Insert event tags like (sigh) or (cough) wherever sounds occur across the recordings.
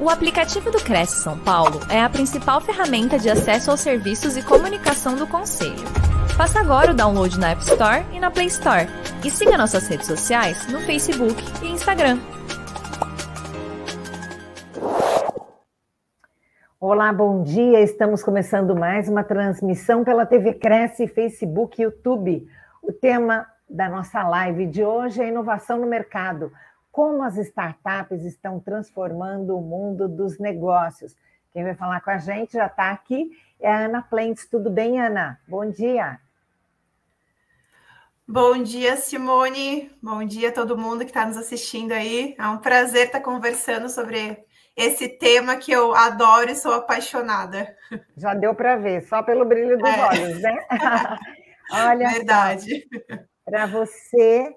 O aplicativo do Cresce São Paulo é a principal ferramenta de acesso aos serviços e comunicação do Conselho. Faça agora o download na App Store e na Play Store. E siga nossas redes sociais no Facebook e Instagram. Olá, bom dia. Estamos começando mais uma transmissão pela TV Cresce, Facebook e YouTube. O tema da nossa live de hoje é inovação no mercado como as startups estão transformando o mundo dos negócios. Quem vai falar com a gente já está aqui é a Ana Plentes. Tudo bem, Ana? Bom dia. Bom dia, Simone. Bom dia a todo mundo que está nos assistindo aí. É um prazer estar conversando sobre esse tema que eu adoro e sou apaixonada. Já deu para ver, só pelo brilho dos é. olhos, né? (laughs) Olha, verdade. Para você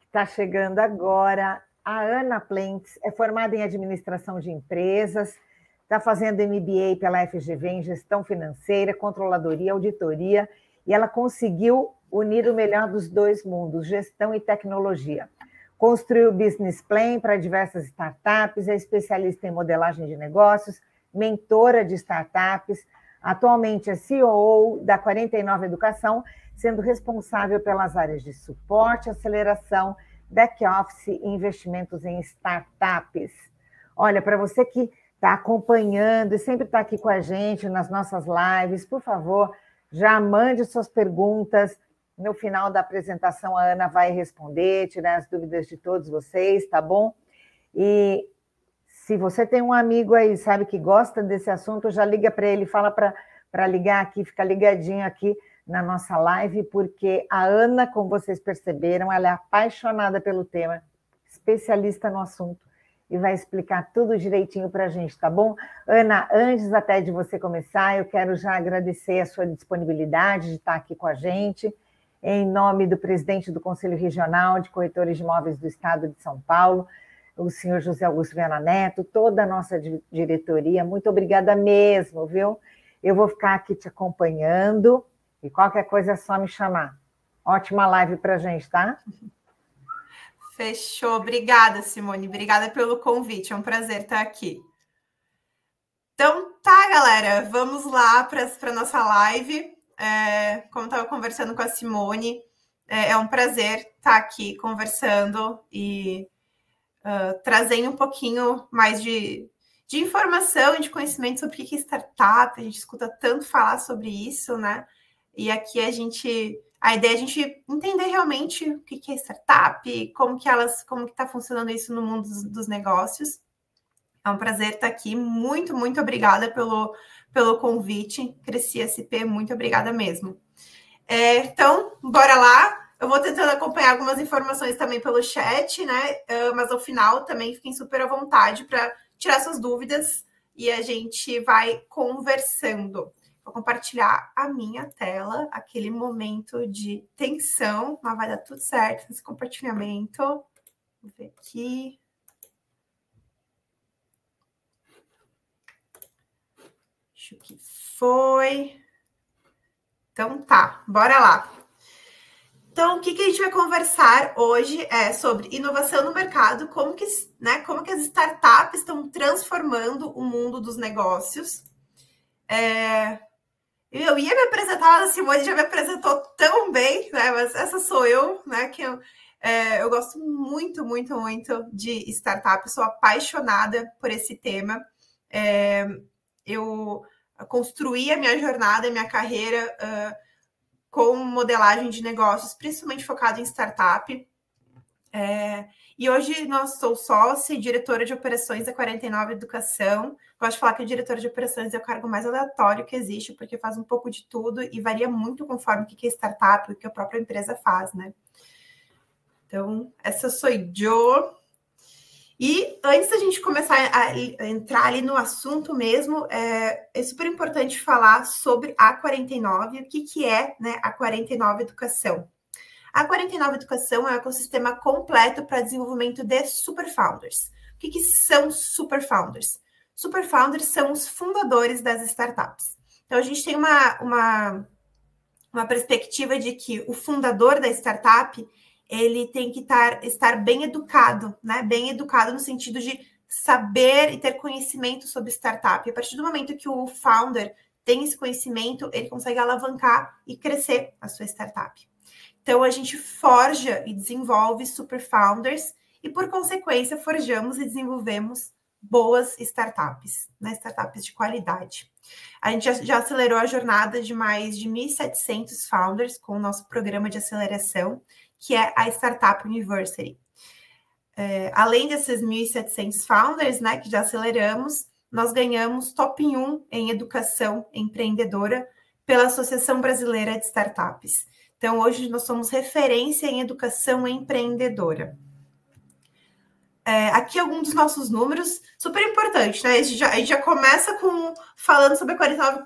que está chegando agora, a Ana Plentes é formada em administração de empresas, está fazendo MBA pela FGV em gestão financeira, controladoria, auditoria, e ela conseguiu unir o melhor dos dois mundos, gestão e tecnologia. Construiu business plan para diversas startups, é especialista em modelagem de negócios, mentora de startups, atualmente é CEO da 49 Educação, sendo responsável pelas áreas de suporte, aceleração back office e investimentos em startups. Olha, para você que está acompanhando e sempre está aqui com a gente nas nossas lives, por favor, já mande suas perguntas. No final da apresentação, a Ana vai responder, tirar as dúvidas de todos vocês, tá bom? E se você tem um amigo aí, sabe, que gosta desse assunto, já liga para ele, fala para ligar aqui, fica ligadinho aqui na nossa live, porque a Ana, como vocês perceberam, ela é apaixonada pelo tema, especialista no assunto, e vai explicar tudo direitinho para a gente, tá bom? Ana, antes até de você começar, eu quero já agradecer a sua disponibilidade de estar aqui com a gente, em nome do presidente do Conselho Regional de Corretores de Imóveis do Estado de São Paulo, o senhor José Augusto Viana Neto, toda a nossa diretoria, muito obrigada mesmo, viu? Eu vou ficar aqui te acompanhando e qualquer coisa é só me chamar. Ótima live para gente, tá? Fechou. Obrigada, Simone. Obrigada pelo convite. É um prazer estar aqui. Então, tá, galera. Vamos lá para a nossa live. É, como estava conversando com a Simone, é, é, um prazer estar aqui conversando e uh, trazendo um pouquinho mais de, de informação e de conhecimento sobre o que é startup. A gente escuta tanto falar sobre isso, né? E aqui a gente, a ideia é a gente entender realmente o que é startup, como que elas, como que está funcionando isso no mundo dos, dos, negócios. É um prazer estar aqui. Muito, muito obrigada pelo, pelo convite. Cresci SP, muito obrigada mesmo. É, então, bora lá. Eu vou tentando acompanhar algumas informações também pelo chat, né? Uh, mas ao final também fiquem super à vontade para tirar suas dúvidas e a gente vai conversando. Vou compartilhar a minha tela, aquele momento de tensão, mas vai dar tudo certo nesse compartilhamento. Vou ver aqui. Acho que foi. Então tá, bora lá. Então, o que, que a gente vai conversar hoje é sobre inovação no mercado, como que, né, como que as startups estão transformando o mundo dos negócios. É, eu ia me apresentar, a Simone já me apresentou tão bem, né? Mas essa sou eu, né? Que eu, é, eu gosto muito, muito, muito de startup, sou apaixonada por esse tema. É, eu construí a minha jornada, a minha carreira uh, com modelagem de negócios, principalmente focado em startup. É, e hoje nós sou sócia e diretora de operações da 49 Educação. Gosto de falar que a diretora de operações é o cargo mais aleatório que existe, porque faz um pouco de tudo e varia muito conforme o que é startup, o que a própria empresa faz, né? Então, essa sou eu. E antes da gente começar a entrar ali no assunto mesmo, é, é super importante falar sobre a 49, o que, que é né, a 49 Educação. A 49 Educação é um ecossistema completo para desenvolvimento de super founders. O que, que são super founders? Super founders são os fundadores das startups. Então, a gente tem uma, uma, uma perspectiva de que o fundador da startup ele tem que tar, estar bem educado, né? Bem educado no sentido de saber e ter conhecimento sobre startup. A partir do momento que o founder tem esse conhecimento, ele consegue alavancar e crescer a sua startup. Então, a gente forja e desenvolve super founders e, por consequência, forjamos e desenvolvemos boas startups, né? startups de qualidade. A gente já, já acelerou a jornada de mais de 1.700 founders com o nosso programa de aceleração, que é a Startup University. É, além desses 1.700 founders, né, que já aceleramos, nós ganhamos top 1 em educação empreendedora pela Associação Brasileira de Startups. Então, hoje nós somos referência em educação empreendedora. É, aqui alguns dos nossos números, super importante, né? A gente, já, a gente já começa com falando sobre a 49,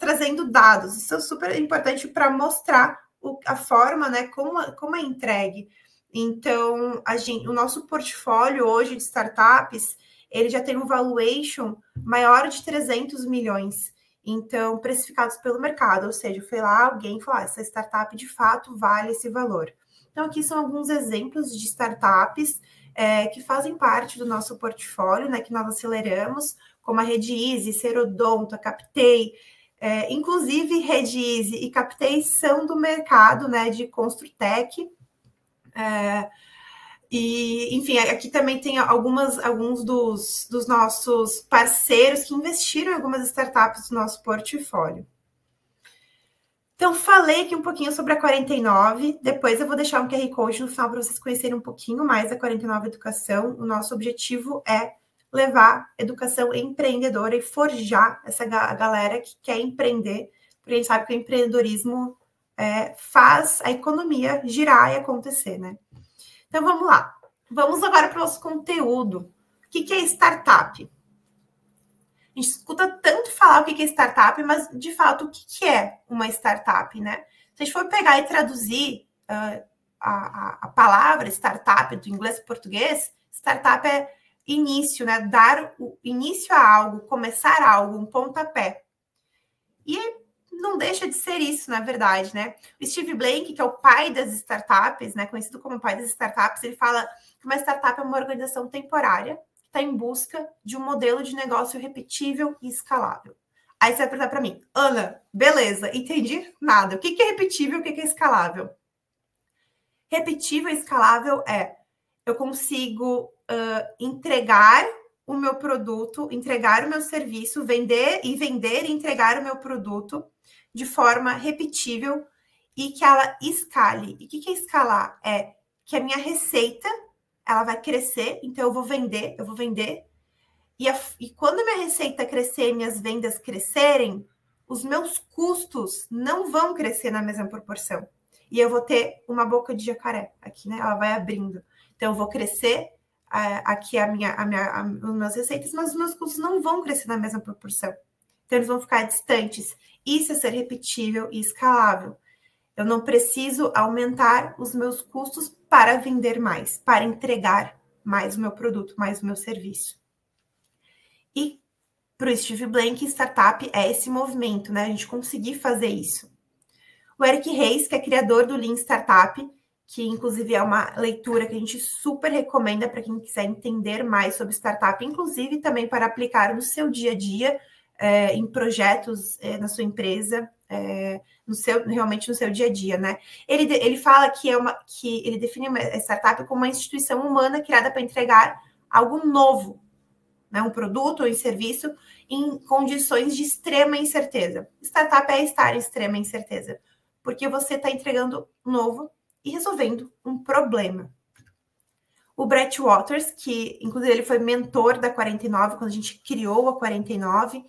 trazendo dados. Isso é super importante para mostrar o, a forma, né? Como, como é entregue. Então, a gente, o nosso portfólio hoje de startups, ele já tem um valuation maior de 300 milhões. Então, precificados pelo mercado, ou seja, foi lá alguém falou, ah, essa startup de fato vale esse valor. Então, aqui são alguns exemplos de startups é, que fazem parte do nosso portfólio, né, que nós aceleramos, como a Rede Serodonto, a Captei, é, inclusive Rede e Captei são do mercado né, de Construtec. É, e, enfim, aqui também tem algumas, alguns dos, dos nossos parceiros que investiram em algumas startups do nosso portfólio. Então, falei aqui um pouquinho sobre a 49, depois eu vou deixar um QR Code no final para vocês conhecerem um pouquinho mais a 49 Educação. O nosso objetivo é levar educação empreendedora e forjar essa galera que quer empreender, porque a gente sabe que o empreendedorismo é, faz a economia girar e acontecer, né? Então, vamos lá. Vamos agora para o nosso conteúdo. O que, é startup? A gente escuta tanto falar o que é startup, mas de fato, o que é uma startup, né? Se a gente for pegar e traduzir uh, a, a, palavra startup do inglês para português, startup é início, né? Dar o início a algo, começar algo, um pontapé. E não deixa de ser isso, na verdade, né? O Steve Blank, que é o pai das startups, né? Conhecido como pai das startups, ele fala que uma startup é uma organização temporária está em busca de um modelo de negócio repetível e escalável. Aí você vai perguntar para mim, Ana, beleza, entendi nada. O que é repetível, o que é escalável? Repetível e escalável é eu consigo uh, entregar o meu produto, entregar o meu serviço, vender e vender e entregar o meu produto de forma repetível e que ela escale. E o que é escalar? É que a minha receita ela vai crescer, então eu vou vender, eu vou vender. E, a, e quando minha receita crescer, minhas vendas crescerem, os meus custos não vão crescer na mesma proporção. E eu vou ter uma boca de jacaré aqui, né? Ela vai abrindo. Então eu vou crescer uh, aqui a minha, a minha, a, as minhas receitas, mas os meus custos não vão crescer na mesma proporção. Então eles vão ficar distantes. Isso é ser repetível e escalável. Eu não preciso aumentar os meus custos para vender mais, para entregar mais o meu produto, mais o meu serviço. E para o Steve Blank, startup é esse movimento, né? A gente conseguir fazer isso. O Eric Reis, que é criador do Lean Startup, que inclusive é uma leitura que a gente super recomenda para quem quiser entender mais sobre startup, inclusive também para aplicar no seu dia a dia, é, em projetos é, na sua empresa é, no seu, realmente no seu dia a dia, né? Ele, ele fala que é uma que ele define uma startup como uma instituição humana criada para entregar algo novo, né? Um produto ou um serviço em condições de extrema incerteza. Startup é estar em extrema incerteza, porque você está entregando novo e resolvendo um problema. O Brett Waters, que inclusive ele foi mentor da 49 quando a gente criou a 49,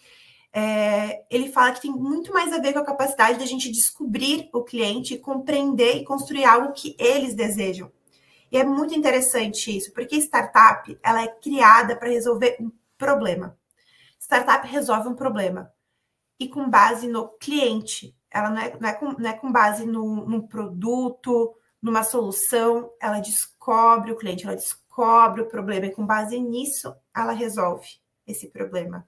é, ele fala que tem muito mais a ver com a capacidade da gente descobrir o cliente, compreender e construir algo que eles desejam. E é muito interessante isso, porque startup ela é criada para resolver um problema. Startup resolve um problema e com base no cliente. Ela não é, não é, com, não é com base no, num produto, numa solução. Ela descobre o cliente, ela descobre o problema e com base nisso ela resolve esse problema.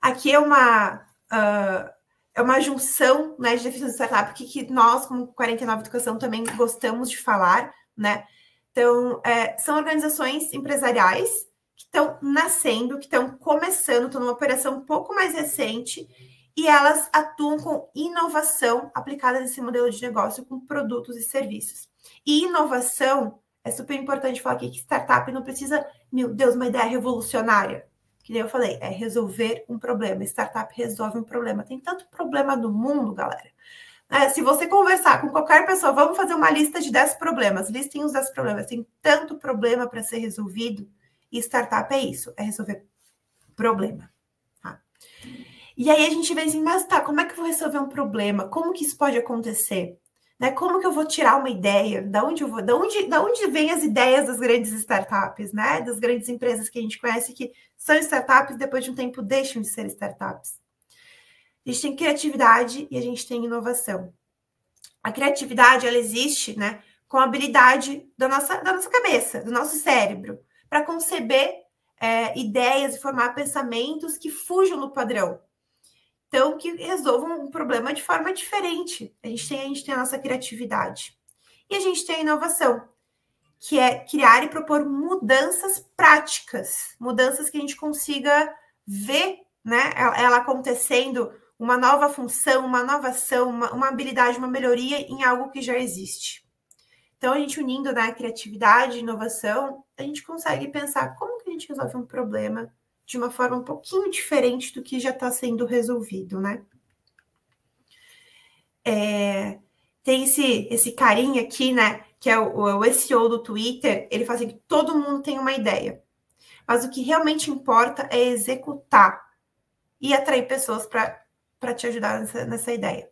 Aqui é uma, uh, é uma junção né, de definição de startup que, que nós, como 49 Educação, também gostamos de falar, né? Então, é, são organizações empresariais que estão nascendo, que estão começando, estão numa operação um pouco mais recente, e elas atuam com inovação aplicada nesse modelo de negócio com produtos e serviços. E inovação é super importante falar aqui que startup não precisa, meu Deus, uma ideia revolucionária. Que nem eu falei, é resolver um problema. Startup resolve um problema. Tem tanto problema no mundo, galera. É, se você conversar com qualquer pessoa, vamos fazer uma lista de 10 problemas. Listem os 10 problemas. Tem tanto problema para ser resolvido. E startup é isso, é resolver problema. Tá? E aí a gente vê assim, mas tá, como é que eu vou resolver um problema? Como que isso pode acontecer? Né? Como que eu vou tirar uma ideia? Da onde eu vou? Da onde, da onde vêm as ideias das grandes startups, né? Das grandes empresas que a gente conhece que são startups depois de um tempo deixam de ser startups. A gente tem criatividade e a gente tem inovação. A criatividade ela existe, né? Com a habilidade da nossa, da nossa cabeça, do nosso cérebro, para conceber é, ideias e formar pensamentos que fujam do padrão. Então, que resolvam um problema de forma diferente. A gente tem, a gente tem a nossa criatividade. E a gente tem a inovação, que é criar e propor mudanças práticas, mudanças que a gente consiga ver né, ela acontecendo, uma nova função, uma nova ação, uma, uma habilidade, uma melhoria em algo que já existe. Então, a gente unindo né, criatividade e inovação, a gente consegue pensar como que a gente resolve um problema de uma forma um pouquinho diferente do que já está sendo resolvido, né? É, tem esse, esse carinha aqui, né? Que é o, o SEO do Twitter, ele fala assim que todo mundo tem uma ideia. Mas o que realmente importa é executar e atrair pessoas para te ajudar nessa, nessa ideia.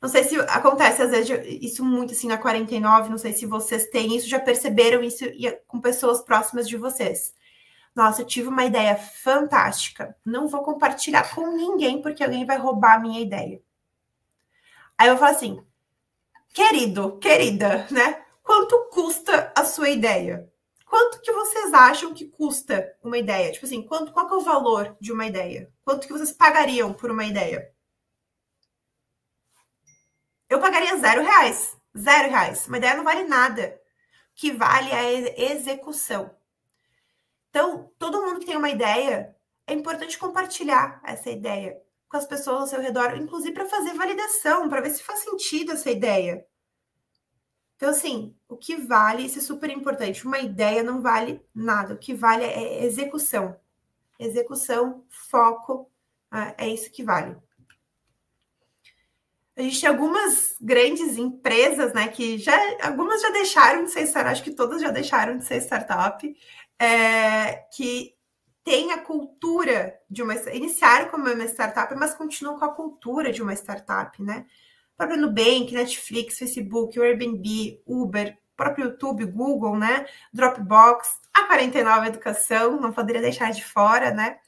Não sei se acontece às vezes isso muito assim na 49, não sei se vocês têm isso, já perceberam isso com pessoas próximas de vocês. Nossa, eu tive uma ideia fantástica. Não vou compartilhar com ninguém porque alguém vai roubar a minha ideia. Aí eu falo assim: querido, querida, né? Quanto custa a sua ideia? Quanto que vocês acham que custa uma ideia? Tipo assim, quanto, qual é o valor de uma ideia? Quanto que vocês pagariam por uma ideia? Eu pagaria zero reais. Zero reais. Uma ideia não vale nada. O que vale é a execução. Então, todo mundo que tem uma ideia, é importante compartilhar essa ideia com as pessoas ao seu redor, inclusive para fazer validação, para ver se faz sentido essa ideia. Então, assim, o que vale, isso é super importante. Uma ideia não vale nada, o que vale é execução. Execução, foco, ah, é isso que vale. A gente tem algumas grandes empresas, né, que já, algumas já deixaram de ser startup, acho que todas já deixaram de ser startup, é, que tem a cultura de uma iniciaram como uma startup, mas continuam com a cultura de uma startup, né? O próprio Nubank, Netflix, Facebook, Airbnb, Uber, próprio YouTube, Google, né? Dropbox, a 49 Educação, não poderia deixar de fora, né?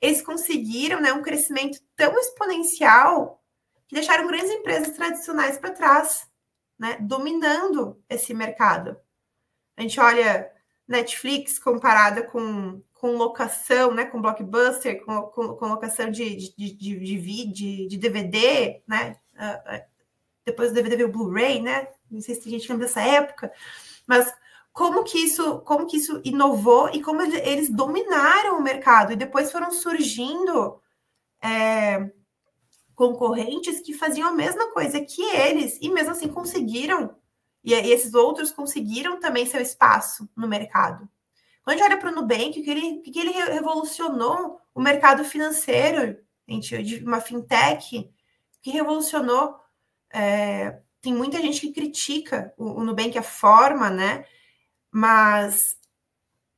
Eles conseguiram né, um crescimento tão exponencial que deixaram grandes empresas tradicionais para trás, né? Dominando esse mercado. A gente olha Netflix comparada com, com locação, né, com blockbuster, com, com, com locação de, de, de, de, de, de DVD, né? Uh, depois do DVD veio o Blu-ray, né? Não sei se a gente lembra dessa época, mas como que isso, como que isso inovou e como eles dominaram o mercado e depois foram surgindo é, concorrentes que faziam a mesma coisa que eles e mesmo assim conseguiram e, e esses outros conseguiram também seu espaço no mercado. Quando a gente olha para o Nubank, que ele, que ele revolucionou o mercado financeiro, gente, de uma fintech, que revolucionou. É, tem muita gente que critica o, o Nubank, a forma, né? Mas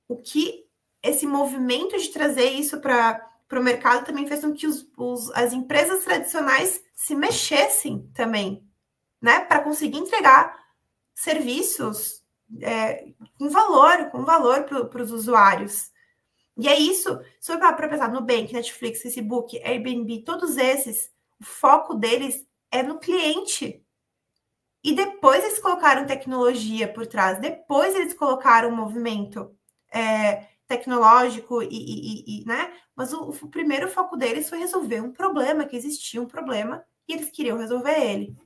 o que esse movimento de trazer isso para o mercado também fez com que os, os, as empresas tradicionais se mexessem também, né? Para conseguir entregar serviços é, com valor, com valor para os usuários. E é isso, se for para pensar no Bank, Netflix, Facebook, Airbnb, todos esses, o foco deles é no cliente. E depois eles colocaram tecnologia por trás, depois eles colocaram um movimento é, tecnológico e, e, e, né? Mas o, o primeiro foco deles foi resolver um problema, que existia um problema, e eles queriam resolver ele.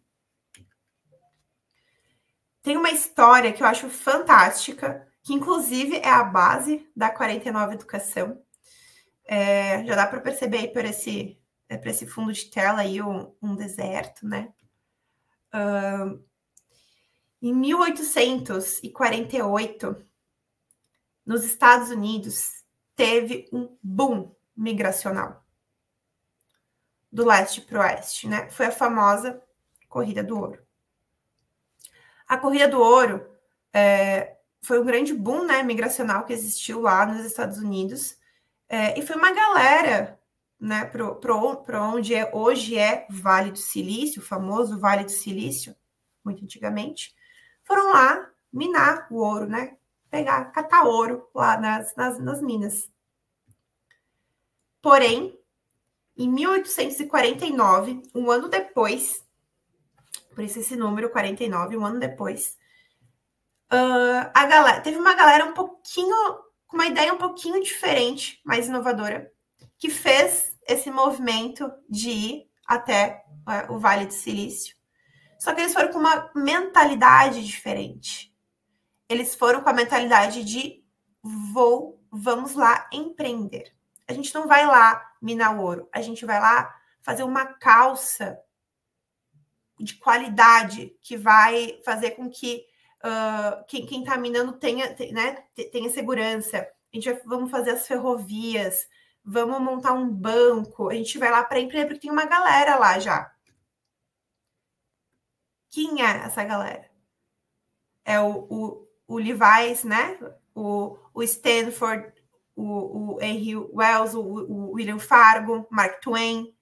Tem uma história que eu acho fantástica, que inclusive é a base da 49 Educação. É, já dá para perceber aí por esse, é, por esse fundo de tela aí um, um deserto, né? Uh, em 1848, nos Estados Unidos, teve um boom migracional do leste para o oeste, né? Foi a famosa Corrida do Ouro. A Corrida do Ouro é, foi um grande boom né, migracional que existiu lá nos Estados Unidos. É, e foi uma galera né, para onde é, hoje é Vale do Silício, o famoso Vale do Silício, muito antigamente, foram lá minar o ouro, né? Pegar, catar ouro lá nas, nas, nas minas. Porém, em 1849, um ano depois, por isso esse número 49, um ano depois, uh, a galera, teve uma galera um pouquinho, com uma ideia um pouquinho diferente, mais inovadora, que fez esse movimento de ir até uh, o Vale do Silício. Só que eles foram com uma mentalidade diferente. Eles foram com a mentalidade de vou, vamos lá empreender. A gente não vai lá minar ouro, a gente vai lá fazer uma calça de qualidade que vai fazer com que uh, quem está minando tenha, né, tenha segurança. A gente vai, vamos fazer as ferrovias, vamos montar um banco, a gente vai lá para empreender, porque tem uma galera lá já. Quem é essa galera? É o, o, o Levi's, né? O, o Stanford, o, o Henry Wells, o, o William Fargo, Mark Twain.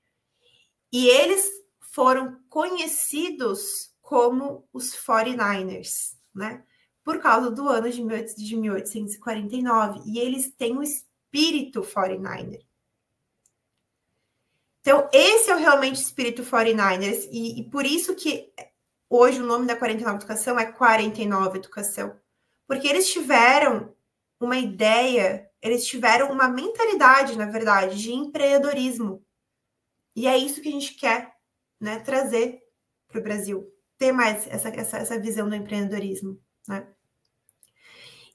E eles foram conhecidos como os 49ers, né? Por causa do ano de 1849. E eles têm o espírito 49er. Então, esse é o realmente espírito 49ers. E, e por isso que Hoje o nome da 49 Educação é 49 Educação, porque eles tiveram uma ideia, eles tiveram uma mentalidade, na verdade, de empreendedorismo. E é isso que a gente quer né, trazer para o Brasil, ter mais essa, essa, essa visão do empreendedorismo. Né?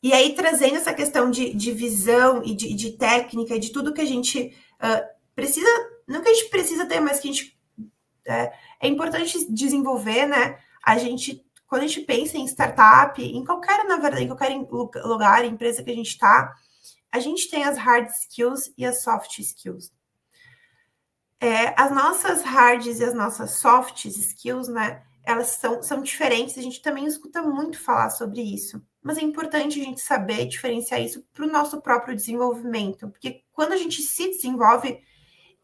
E aí, trazendo essa questão de, de visão e de, de técnica, de tudo que a gente uh, precisa, não que a gente precisa ter, mas que a gente é, é importante desenvolver, né? A gente, quando a gente pensa em startup, em qualquer, na verdade, em qualquer lugar, empresa que a gente está, a gente tem as hard skills e as soft skills. É, as nossas hards e as nossas soft skills, né? Elas são, são diferentes, a gente também escuta muito falar sobre isso. Mas é importante a gente saber diferenciar isso para o nosso próprio desenvolvimento, porque quando a gente se desenvolve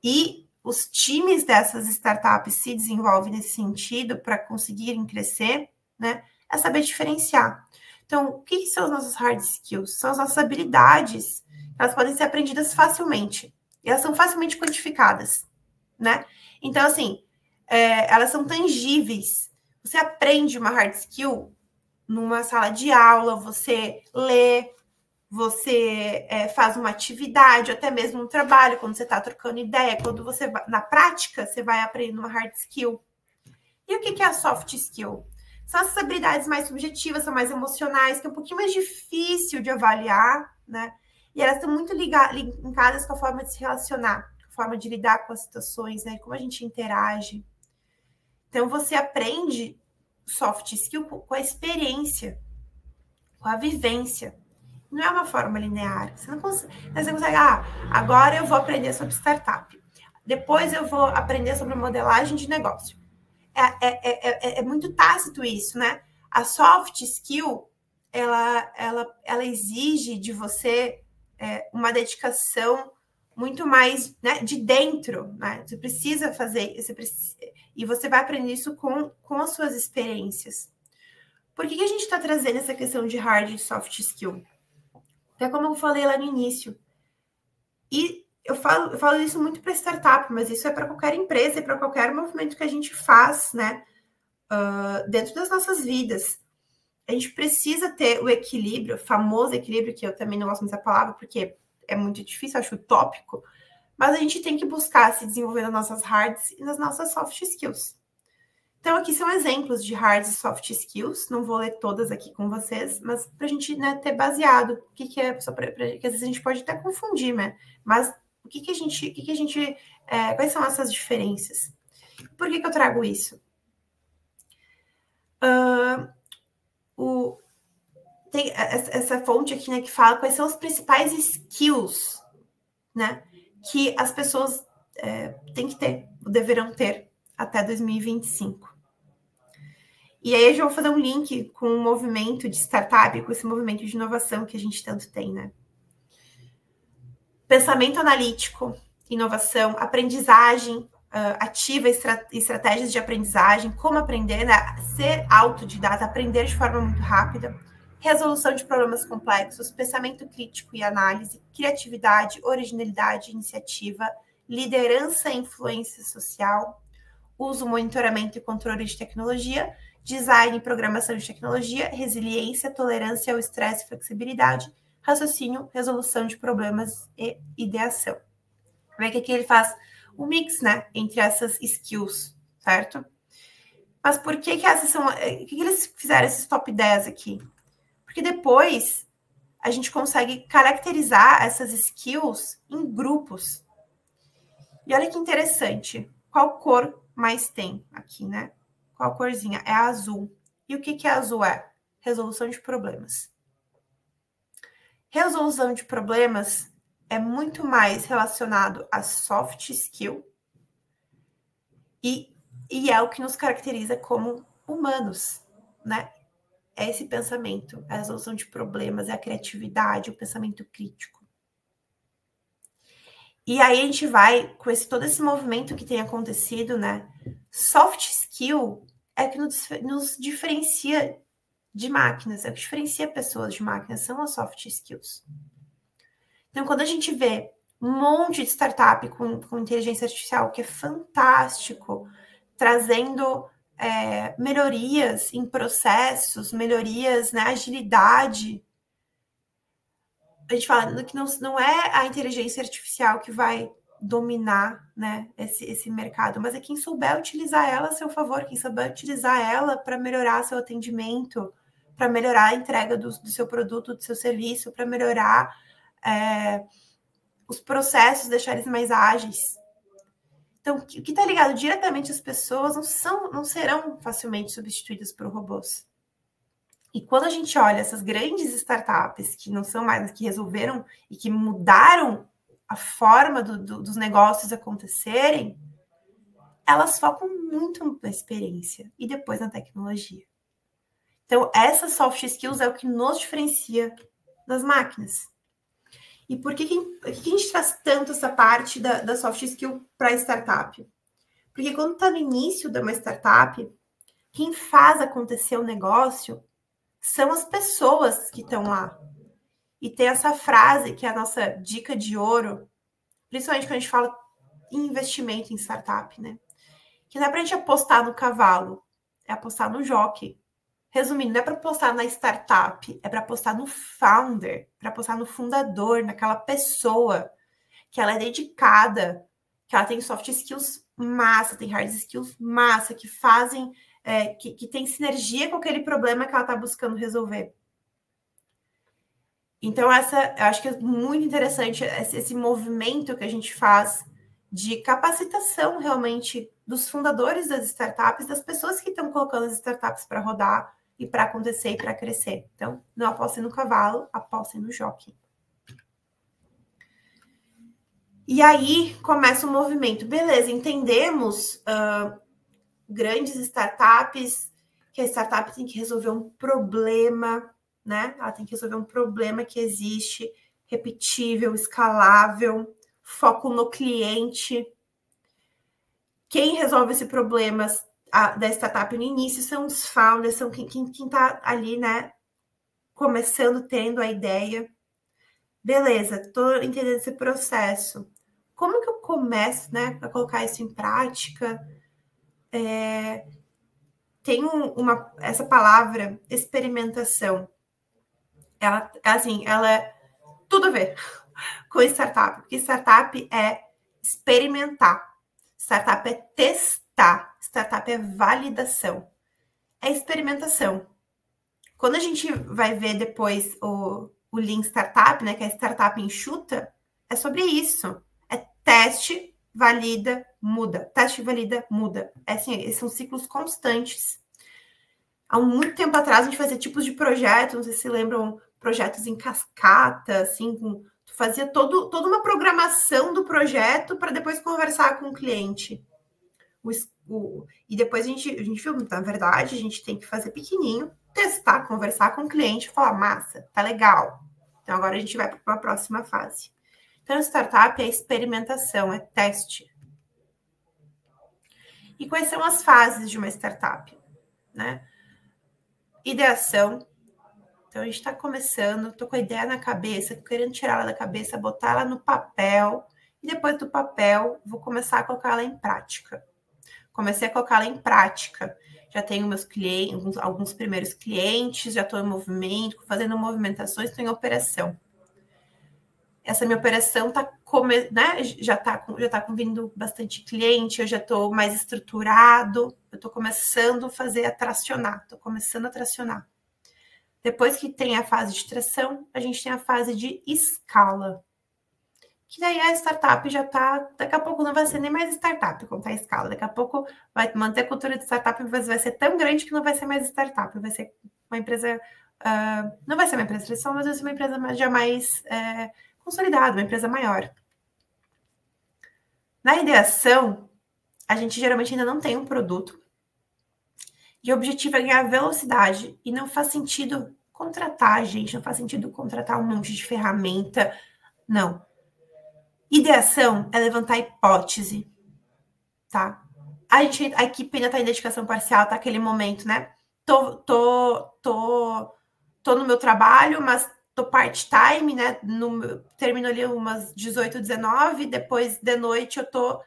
e os times dessas startups se desenvolvem nesse sentido para conseguirem crescer, né? É saber diferenciar. Então, o que são as nossas hard skills? São as nossas habilidades. Elas podem ser aprendidas facilmente. E elas são facilmente quantificadas, né? Então, assim, é, elas são tangíveis. Você aprende uma hard skill numa sala de aula, você lê, você é, faz uma atividade, até mesmo um trabalho, quando você está trocando ideia, quando você na prática, você vai aprendendo uma hard skill. E o que, que é a soft skill? São essas habilidades mais subjetivas, são mais emocionais, que é um pouquinho mais difícil de avaliar, né? E elas estão muito ligadas com a forma de se relacionar, forma de lidar com as situações, né? Como a gente interage. Então, você aprende soft skill com a experiência, com a vivência. Não é uma forma linear. Você não consegue, você consegue, ah, agora eu vou aprender sobre startup. Depois eu vou aprender sobre modelagem de negócio. É, é, é, é, muito tácito isso, né? A soft skill, ela, ela, ela exige de você uma dedicação muito mais né, de dentro, né? Você precisa fazer, você precisa, e você vai aprender isso com, com as suas experiências. Por que, que a gente está trazendo essa questão de hard e soft skill? Até como eu falei lá no início. E eu falo, eu falo isso muito para startup, mas isso é para qualquer empresa e para qualquer movimento que a gente faz, né? Uh, dentro das nossas vidas. A gente precisa ter o equilíbrio, o famoso equilíbrio, que eu também não gosto muito da palavra, porque é muito difícil, acho utópico, mas a gente tem que buscar se desenvolver nas nossas hards e nas nossas soft skills. Então, aqui são exemplos de hard e soft skills. Não vou ler todas aqui com vocês, mas para a gente né, ter baseado o que, que é, só para que às vezes a gente pode até confundir, né? Mas o que, que a gente, o que, que a gente, é, quais são essas diferenças? Por que, que eu trago isso? Uh, o, tem essa fonte aqui, né, que fala quais são os principais skills, né, que as pessoas é, têm que ter, deverão ter até 2025. E aí eu já vou fazer um link com o movimento de startup, com esse movimento de inovação que a gente tanto tem, né? Pensamento analítico, inovação, aprendizagem uh, ativa, estra estratégias de aprendizagem, como aprender, né? ser autodidata, aprender de forma muito rápida, resolução de problemas complexos, pensamento crítico e análise, criatividade, originalidade, iniciativa, liderança e influência social, uso, monitoramento e controle de tecnologia, design e programação de tecnologia, resiliência, tolerância ao estresse e flexibilidade, raciocínio, resolução de problemas e ideação. Vê que aqui ele faz um mix, né, entre essas skills, certo? Mas por que que essas são... Eh, o que, que eles fizeram esses top 10 aqui? Porque depois a gente consegue caracterizar essas skills em grupos. E olha que interessante. Qual cor mais tem aqui, né? Qual corzinha? É azul. E o que, que azul é? Resolução de problemas. Resolução de problemas é muito mais relacionado a soft skill e, e é o que nos caracteriza como humanos, né? É esse pensamento, a resolução de problemas, é a criatividade, o pensamento crítico. E aí a gente vai, com esse, todo esse movimento que tem acontecido, né? Soft skill é que nos, nos diferencia de máquinas, é o que diferencia pessoas de máquinas, são as soft skills. Então, quando a gente vê um monte de startup com, com inteligência artificial, que é fantástico, trazendo é, melhorias em processos, melhorias na né, agilidade, a gente fala que não, não é a inteligência artificial que vai dominar né, esse, esse mercado, mas é quem souber utilizar ela a seu favor, quem souber utilizar ela para melhorar seu atendimento, para melhorar a entrega do, do, seu produto, do seu serviço, para melhorar é, os processos, deixar eles mais ágeis. Então, o que está ligado diretamente às pessoas não, são, não serão facilmente substituídas por robôs. E quando a gente olha essas grandes startups que não são mais que resolveram e que mudaram a forma do, do, dos negócios acontecerem, elas focam muito na experiência e depois na tecnologia. Então, essas soft skills é o que nos diferencia das máquinas. E por que, que, a gente traz tanto essa parte da, da soft skill para startup? Porque quando está no início de uma startup, quem faz acontecer o negócio são as pessoas que estão lá. E tem essa frase que é a nossa dica de ouro, principalmente quando a gente fala em investimento em startup, né? Que não é para a gente apostar no cavalo, é apostar no jockey. Resumindo, não é para apostar na startup, é para apostar no founder, para apostar no fundador, naquela pessoa que ela é dedicada, que ela tem soft skills massa, tem hard skills massa, que fazem é, que, que tem sinergia com aquele problema que ela está buscando resolver. Então, essa, eu acho que é muito interessante esse, esse, movimento que a gente faz de capacitação realmente dos fundadores das startups, das pessoas que estão colocando as startups para rodar e para acontecer e para crescer. Então, não apostem no cavalo, apostem no jockey. E aí começa o movimento. Beleza, entendemos uh, grandes startups, que a startup tem que resolver um problema, né? Ela tem que resolver um problema que existe, repetível, escalável, foco no cliente. Quem resolve esse problema da startup no início são os founders, são quem, quem, quem tá ali, né? Começando, tendo a ideia. Beleza, tô entendendo esse processo. Como que eu começo, né, a colocar isso em prática? é, tem uma essa palavra experimentação. Ela assim, ela é tudo a ver (laughs) com startup, porque startup é experimentar. Startup é testar. Startup é validação, é experimentação. Quando a gente vai ver depois o, o Lean Startup, né, que é startup enxuta, é sobre isso. É teste, valida, muda. Teste, valida, muda. É assim, são ciclos constantes. Há muito tempo atrás, a gente fazia tipos de projetos, não sei se lembram, projetos em cascata, assim, com, tu fazia todo, toda uma programação do projeto para depois conversar com o cliente. O, o, e depois a gente, a gente viu, na verdade, a gente tem que fazer pequenininho, testar, conversar com o cliente, falar, massa, tá legal. Então agora a gente vai para a próxima fase. Então, startup é experimentação, é teste. E quais são as fases de uma startup? Né? Ideação. Então, a gente está começando, estou com a ideia na cabeça, querendo tirar ela da cabeça, botar ela no papel, e depois do papel, vou começar a colocar ela em prática. Comecei a colocar ela em prática já tenho meus clientes, alguns, alguns primeiros clientes, já estou em movimento, fazendo movimentações, estou em operação. Essa minha operação tá come, né, já está já tá vindo bastante cliente, eu já estou mais estruturado, eu estou começando a fazer a tracionar, estou começando a tracionar. Depois que tem a fase de tração, a gente tem a fase de escala que daí a startup já está, daqui a pouco não vai ser nem mais startup tá a escala, daqui a pouco vai manter a cultura de startup, mas vai ser tão grande que não vai ser mais startup, vai ser uma empresa, uh, não vai ser uma empresa tradicional, mas vai ser uma empresa já mais é, consolidada, uma empresa maior. Na ideação, a gente geralmente ainda não tem um produto, e o objetivo é ganhar velocidade, e não faz sentido contratar gente, não faz sentido contratar um monte de ferramenta, não Ideação é levantar hipótese, tá? A gente, a equipe ainda tá em dedicação parcial, tá aquele momento, né? Tô, tô, tô, tô no meu trabalho, mas tô part-time, né? No, termino ali umas 18, 19, depois de noite eu tô,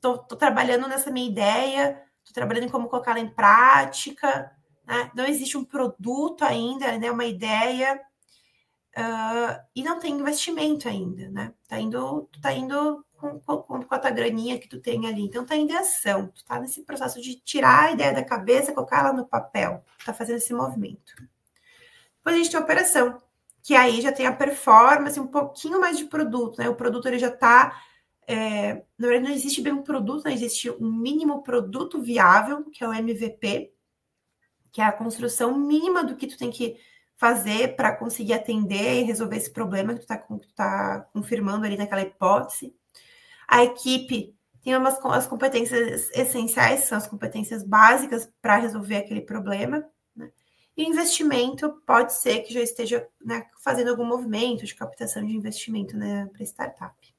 tô, tô trabalhando nessa minha ideia, tô trabalhando em como colocá-la em prática, né? Não existe um produto ainda, né? Uma ideia, Uh, e não tem investimento ainda, né? Tá indo, tá indo com, com, com a tua graninha que tu tem ali. Então tá em ação, tu tá nesse processo de tirar a ideia da cabeça, colocar ela no papel, tá fazendo esse movimento. Depois a gente tem a operação, que aí já tem a performance, um pouquinho mais de produto, né? O produto ele já tá. É, na verdade, não existe bem um produto, não existe um mínimo produto viável, que é o MVP, que é a construção mínima do que tu tem que fazer para conseguir atender e resolver esse problema que tu está tá confirmando ali naquela hipótese. A equipe tem umas as competências essenciais, são as competências básicas para resolver aquele problema. Né? E o investimento pode ser que já esteja né, fazendo algum movimento de captação de investimento né, para startup.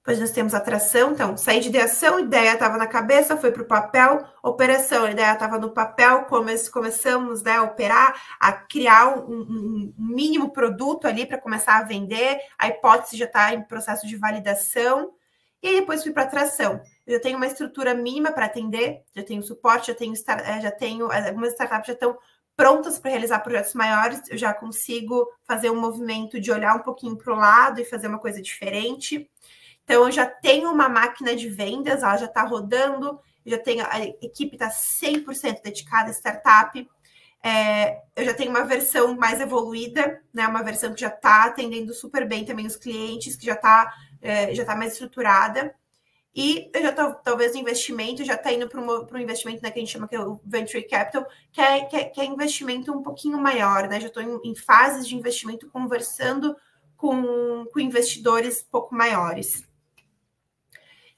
Depois nós temos atração, então, sair de ideação, ideia estava na cabeça, foi para o papel, operação, ideia estava no papel, come, começamos né, a operar, a criar um, um, mínimo produto ali para começar a vender, a hipótese já está em processo de validação, e aí depois fui para atração. Eu já tenho uma estrutura mínima para atender, já tenho suporte, já tenho, eh, já tenho algumas startups já estão prontas para realizar projetos maiores, eu já consigo fazer um movimento de olhar um pouquinho para o lado e fazer uma coisa diferente. Então, eu já tenho uma máquina de vendas, ela já está rodando, já tenho, a equipe está 100% dedicada à startup. É, eu já tenho uma versão mais evoluída, né? Uma versão que já está atendendo super bem também os clientes, que já está é, já tá mais estruturada. E eu já tô, talvez o investimento já está indo para um investimento né, que a gente chama que é o Venture Capital, que é, que é, que é investimento um pouquinho maior, né? Já estou em, em, fases de investimento conversando com, com investidores pouco maiores.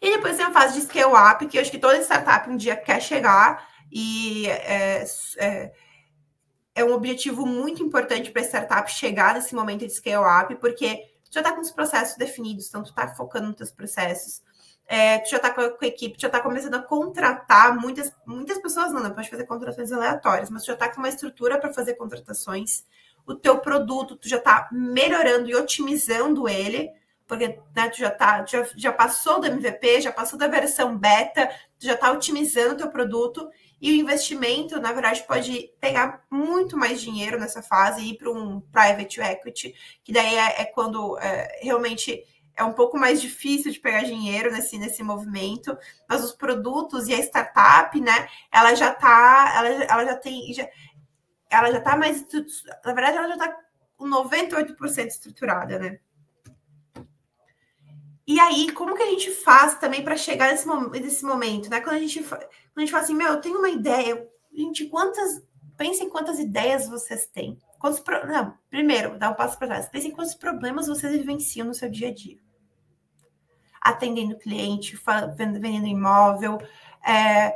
E depois tem a fase de scale up, que eu acho que toda startup um dia quer chegar, e é, é, é um objetivo muito importante para a startup chegar nesse momento de scale up, porque tu já está com os processos definidos, então tu está focando nos teus processos, é, tu já está com, com, a equipe, tu já está começando a contratar muitas, muitas pessoas, não, não pode fazer contratações aleatórias, mas tu já está com uma estrutura para fazer contratações, o teu produto, tu já está melhorando e otimizando ele, porque né, tu já tá, já, já passou do MVP, já passou da versão beta, tu já está otimizando o teu produto e o investimento, na verdade, pode pegar muito mais dinheiro nessa fase e ir para um private equity, que daí é, é quando é, realmente é um pouco mais difícil de pegar dinheiro nesse, nesse movimento, mas os produtos e a startup, né, ela já tá, ela, ela já tem, já, ela já tá mais, na verdade, ela já tá com 98% estruturada, né? E aí, como que a gente faz também para chegar nesse, nesse momento, né? Quando a gente, quando a gente fala assim, meu, eu tenho uma ideia, gente, quantas, pensem quantas ideias vocês têm. Quantos pro... Não, primeiro, dá um passo para trás. Pensem quantos problemas vocês vivenciam no seu dia a dia. Atendendo cliente, vendendo imóvel, é...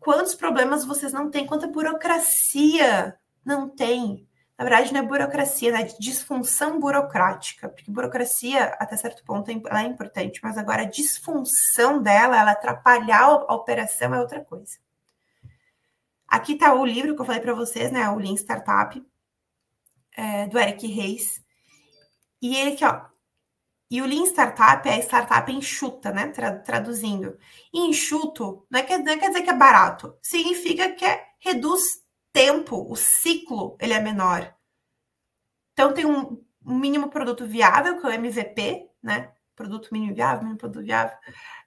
quantos problemas vocês não têm, quanta burocracia não tem na verdade, não é burocracia, né? É disfunção burocrática, porque burocracia, até certo ponto, é é importante, mas agora a disfunção dela, ela atrapalhar a operação é outra coisa. Aqui está o livro que eu falei para vocês, né? O Lean Startup, é, do Eric Reis. E ele aqui, ó. E o Lean Startup é startup enxuta, né? Traduzindo. E enxuto não, é que, não quer dizer que é barato, significa que é, reduz tempo, o ciclo, ele é menor. Então, tem um, um mínimo produto viável, que é o MVP, né? Produto mínimo viável, mínimo produto viável.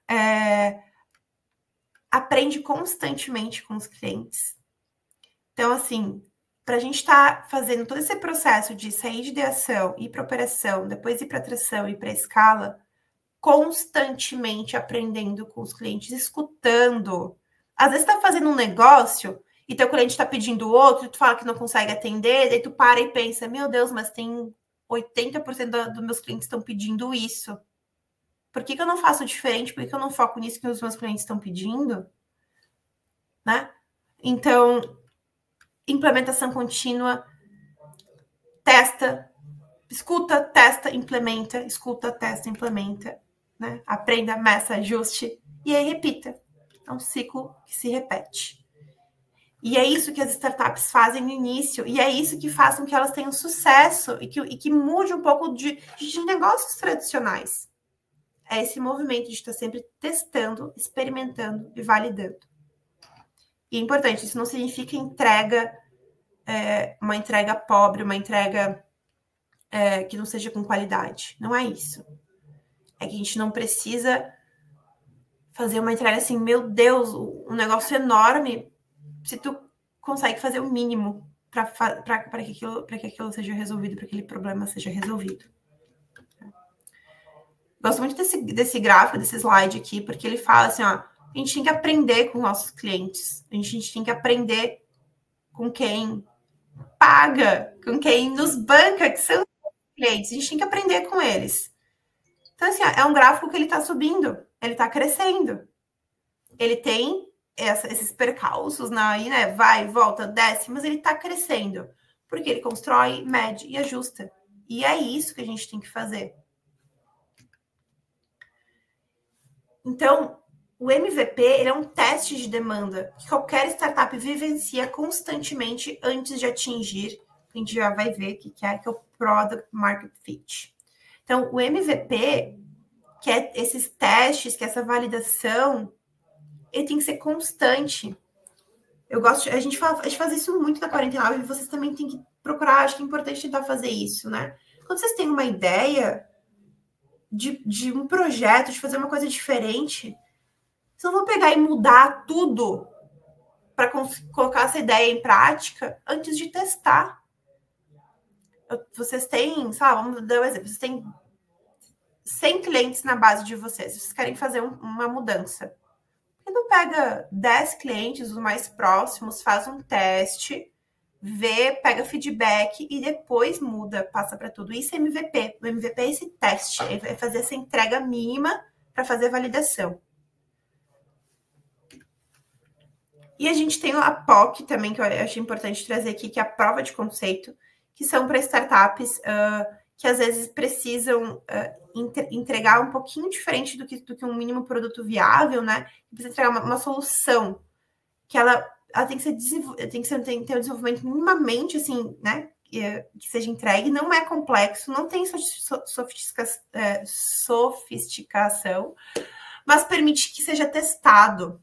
É, aprende constantemente com os clientes. Então, assim, para a gente estar tá fazendo todo esse processo de sair de ideação, ir para operação, depois ir para atração e para escala, constantemente aprendendo com os clientes, escutando. Às vezes está fazendo um negócio e teu cliente está pedindo outro, tu fala que não consegue atender, daí tu para e pensa, meu Deus, mas tem 80% dos meus clientes estão pedindo isso. Por que, que eu não faço diferente? Por que, que eu não foco nisso que os meus clientes estão pedindo? Né? Então, implementação contínua, testa, escuta, testa, implementa, escuta, testa, implementa, né? Aprenda, meça, ajuste e aí repita. É um ciclo que se repete. E é isso que as startups fazem no início, e é isso que faz com que elas tenham sucesso e que, e que mude um pouco de, de negócios tradicionais. É esse movimento de estar sempre testando, experimentando e validando. E é importante, isso não significa entrega, é, uma entrega pobre, uma entrega é, que não seja com qualidade. Não é isso. É que a gente não precisa fazer uma entrega assim, meu Deus, um negócio enorme se tu consegue fazer o mínimo para que, aquilo, que aquilo seja resolvido, para que aquele problema seja resolvido. Gosto muito desse, desse gráfico, desse slide aqui, porque ele fala assim, ó, a gente tem que aprender com nossos clientes, a gente, a gente tem que aprender com quem paga, com quem nos banca, que são clientes, a gente tem que aprender com eles. Então, assim, ó, é um gráfico que ele está subindo, ele está crescendo. Ele tem essa, esses percalços na, aí, né? Vai, volta, desce, mas ele está crescendo. Porque ele constrói, mede e ajusta. E é isso que a gente tem que fazer. Então, o MVP é um teste de demanda que qualquer startup vivencia constantemente antes de atingir. A gente já vai ver o que é, que é o Product Market Fit. Então, o MVP, que é esses testes, que é essa validação, ele tem que ser constante. Eu gosto, a gente fala, a gente faz isso muito na 49 e vocês também têm que procurar, acho que é importante tentar fazer isso, né? Quando vocês têm uma ideia de, de um projeto, de fazer uma coisa diferente, vocês não vão pegar e mudar tudo para colocar essa ideia em prática antes de testar. Vocês têm, sabe, vamos dar um exemplo, vocês têm 100 clientes na base de vocês, vocês querem fazer um, uma mudança. E não pega 10 clientes, os mais próximos, faz um teste, vê, pega feedback e depois muda, passa para tudo. Isso é MVP. O MVP é esse teste, é fazer essa entrega mínima para fazer validação. E a gente tem a POC também, que eu acho importante trazer aqui, que é a prova de conceito, que são para startups uh, que às vezes precisam uh, entregar um pouquinho diferente do que, do que um mínimo produto viável, né? Precisa entregar uma, uma solução que ela, ela tem que ser tem que ser, tem ter um desenvolvimento minimamente assim, né? Que, que seja entregue, não é complexo, não tem é, sofisticação, mas permite que seja testado,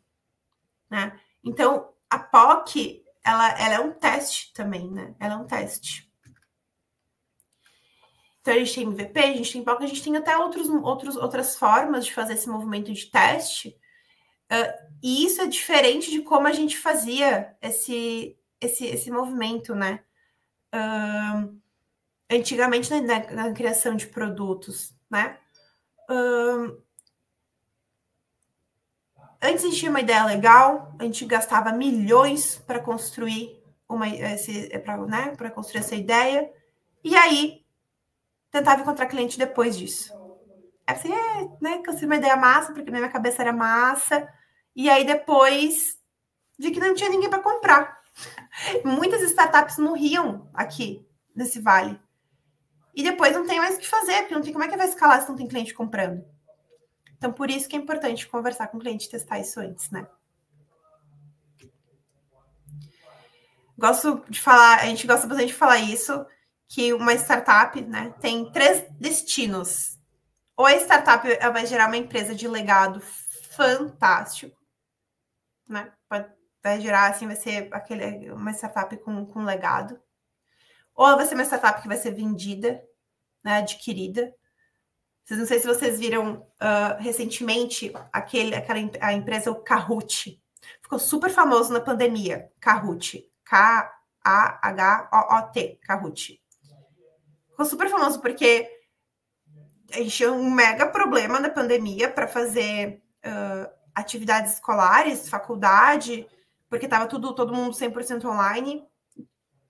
né? Então, a POC, ela, ela é um teste também, né? Ela é um teste. Então, a gente tem MVP, a gente tem POC, a gente tem até outros, outros, outras formas de fazer esse movimento de teste. Uh, e isso é diferente de como a gente fazia esse, esse, esse movimento, né? Uh, antigamente, na, na, na, criação de produtos, né? Uh, antes a gente tinha uma ideia legal, a gente gastava milhões para construir uma para né, construir essa ideia, e aí tentava encontrar cliente depois disso. Aí você, é, né, consegui uma ideia massa, porque minha cabeça era massa, e aí depois vi que não tinha ninguém para comprar. (laughs) Muitas startups morriam aqui nesse vale. E depois não tem mais o que fazer, porque não tem como é que vai escalar se não tem cliente comprando. Então, por isso que é importante conversar com o cliente, testar isso antes, né? Gosto de falar, a gente gosta bastante de falar isso, que uma startup né, tem três destinos. Ou a startup vai gerar uma empresa de legado fantástico, né? Vai gerar, assim, vai ser aquele, uma startup com, com legado. Ou vai ser uma startup que vai ser vendida, né, adquirida. Vocês não sei se vocês viram uh, recentemente aquele, aquela a empresa o Kahoot. Ficou super famoso na pandemia. Kahoot. K-A-H-O-O-T. Kahoot. Ficou super famoso porque a gente tinha um mega problema na pandemia para fazer uh, atividades escolares, faculdade, porque estava tudo, todo mundo 100% online.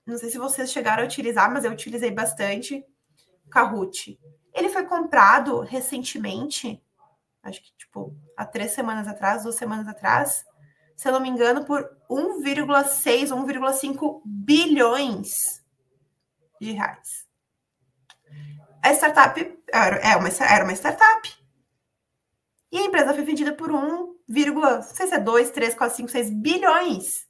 Não sei se vocês chegaram a utilizar, mas eu utilizei bastante Kahoot. Ele foi comprado recentemente, acho que tipo há três semanas atrás, duas semanas atrás, se eu não me engano, por 1,6 ou 1,5 bilhões de reais a startup era, é uma, era uma startup. E a empresa foi vendida por 1, não sei se é 2, 3, 4, 5, 6 bilhões.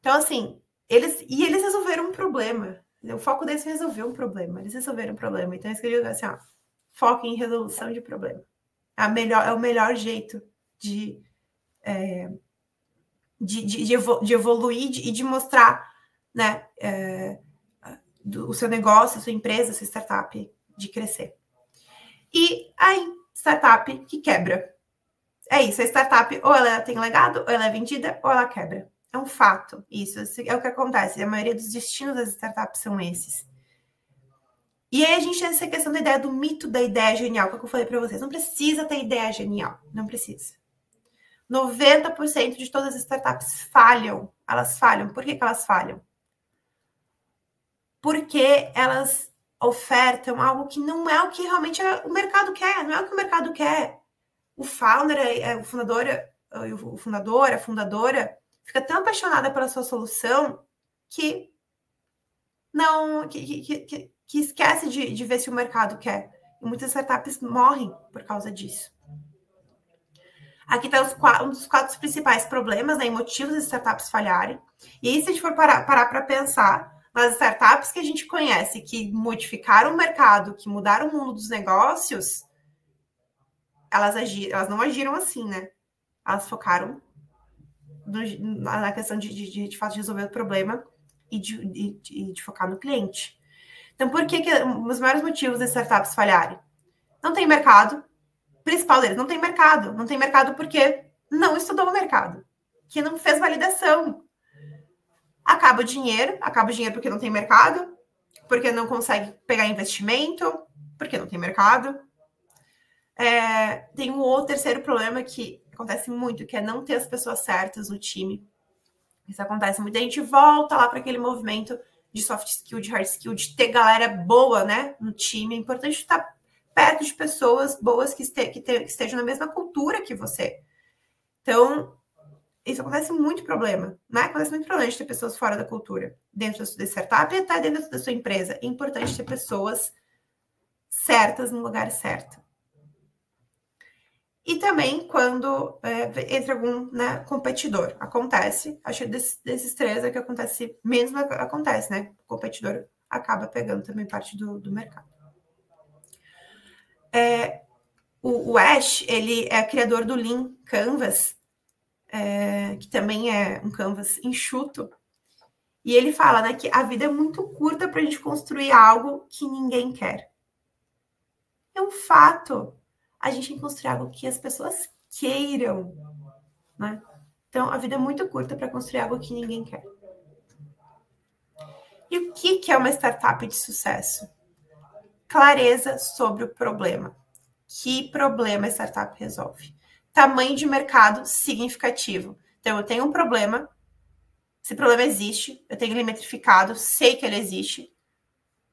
Então, assim, eles. E eles resolveram um problema. O foco deles é resolver um problema. Eles resolveram um problema. Então, eu digo assim, ó, foco em resolução de problema. É, melhor, é o melhor jeito de, é, de, de, de, evoluir e de mostrar né, é, do, o seu negócio, a sua empresa, a sua startup de crescer. E aí, startup que quebra. É isso, a startup ou ela tem legado, ou ela é vendida, ou ela quebra. É um fato, isso é o que acontece. A maioria dos destinos das startups são esses. E aí a gente tem essa questão da ideia do mito da ideia genial, que eu falei para vocês. Não precisa ter ideia genial, não precisa. 90% de todas as startups falham. Elas falham. Por que, que elas falham? Porque elas ofertam algo que não é o que realmente o mercado quer, não é o que o mercado quer. O founder, é, o fundador, o fundador, a fundadora fica tão apaixonada pela sua solução que não que, que, que, que esquece de, de ver se o mercado quer. E muitas startups morrem por causa disso. Aqui está um dos quatro principais problemas né, e motivos das startups falharem. E aí, se a gente for parar para pensar, nas startups que a gente conhece que modificaram o mercado, que mudaram o mundo dos negócios, elas, agiram, elas não agiram assim, né? Elas focaram no, na questão de, de, de, fato, resolver o problema e de, de, de, focar no cliente. Então, por que, que os maiores motivos das startups falharem? Não tem mercado. Principal deles, não tem mercado. Não tem mercado porque não estudou o mercado, que não fez validação, acaba o dinheiro, acaba o dinheiro porque não tem mercado, porque não consegue pegar investimento, porque não tem mercado. É, tem um outro terceiro problema que acontece muito, que é não ter as pessoas certas no time. Isso acontece muito. A gente volta lá para aquele movimento de soft skill, de hard skill, de ter galera boa, né, no time. É importante estar perto de pessoas boas que, este, que, te, que estejam na mesma cultura que você. Então, isso acontece muito problema, né? Acontece muito problema de ter pessoas fora da cultura, dentro da sua startup e até dentro da sua empresa. É importante ter pessoas certas no lugar certo. E também quando é, entra algum né, competidor. Acontece, acho que desses, desses, três é que acontece, mesmo acontece, né? O competidor acaba pegando também parte do, do mercado. É, o, o Ash, ele é criador do Lean Canvas, é, que também é um canvas enxuto. E ele fala né, que a vida é muito curta para a gente construir algo que ninguém quer. É um fato. A gente tem que construir algo que as pessoas queiram. Né? Então, a vida é muito curta para construir algo que ninguém quer. E o que, que é uma startup de sucesso? Clareza sobre o problema. Que problema a startup resolve? Tamanho de mercado significativo. Então, eu tenho um problema, esse problema existe, eu tenho ele metrificado, sei que ele existe,